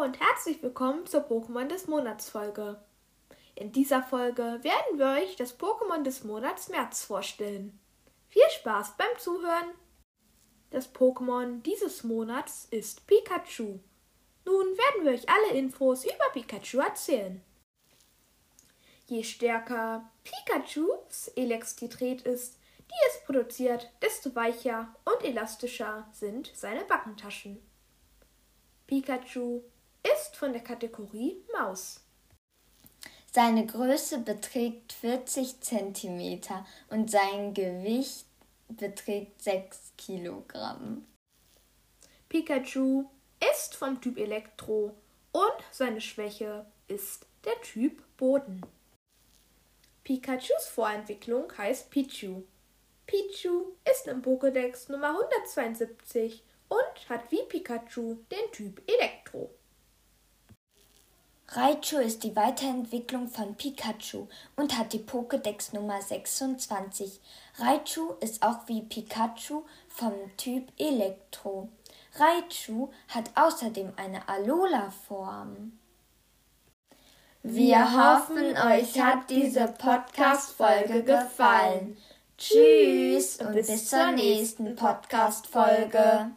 Und herzlich willkommen zur Pokémon des Monats Folge. In dieser Folge werden wir euch das Pokémon des Monats März vorstellen. Viel Spaß beim Zuhören! Das Pokémon dieses Monats ist Pikachu. Nun werden wir euch alle Infos über Pikachu erzählen. Je stärker Pikachus Elextitret ist, die es produziert, desto weicher und elastischer sind seine Backentaschen. Pikachu von der Kategorie Maus. Seine Größe beträgt 40 cm und sein Gewicht beträgt 6 Kilogramm. Pikachu ist vom Typ Elektro und seine Schwäche ist der Typ Boden. Pikachus Vorentwicklung heißt Pichu. Pichu ist im Pokédex Nummer 172 und hat wie Pikachu den Typ Elektro. Raichu ist die Weiterentwicklung von Pikachu und hat die Pokédex Nummer 26. Raichu ist auch wie Pikachu vom Typ Elektro. Raichu hat außerdem eine Alola-Form. Wir hoffen, euch hat diese Podcast-Folge gefallen. Tschüss und bis zur nächsten Podcast-Folge.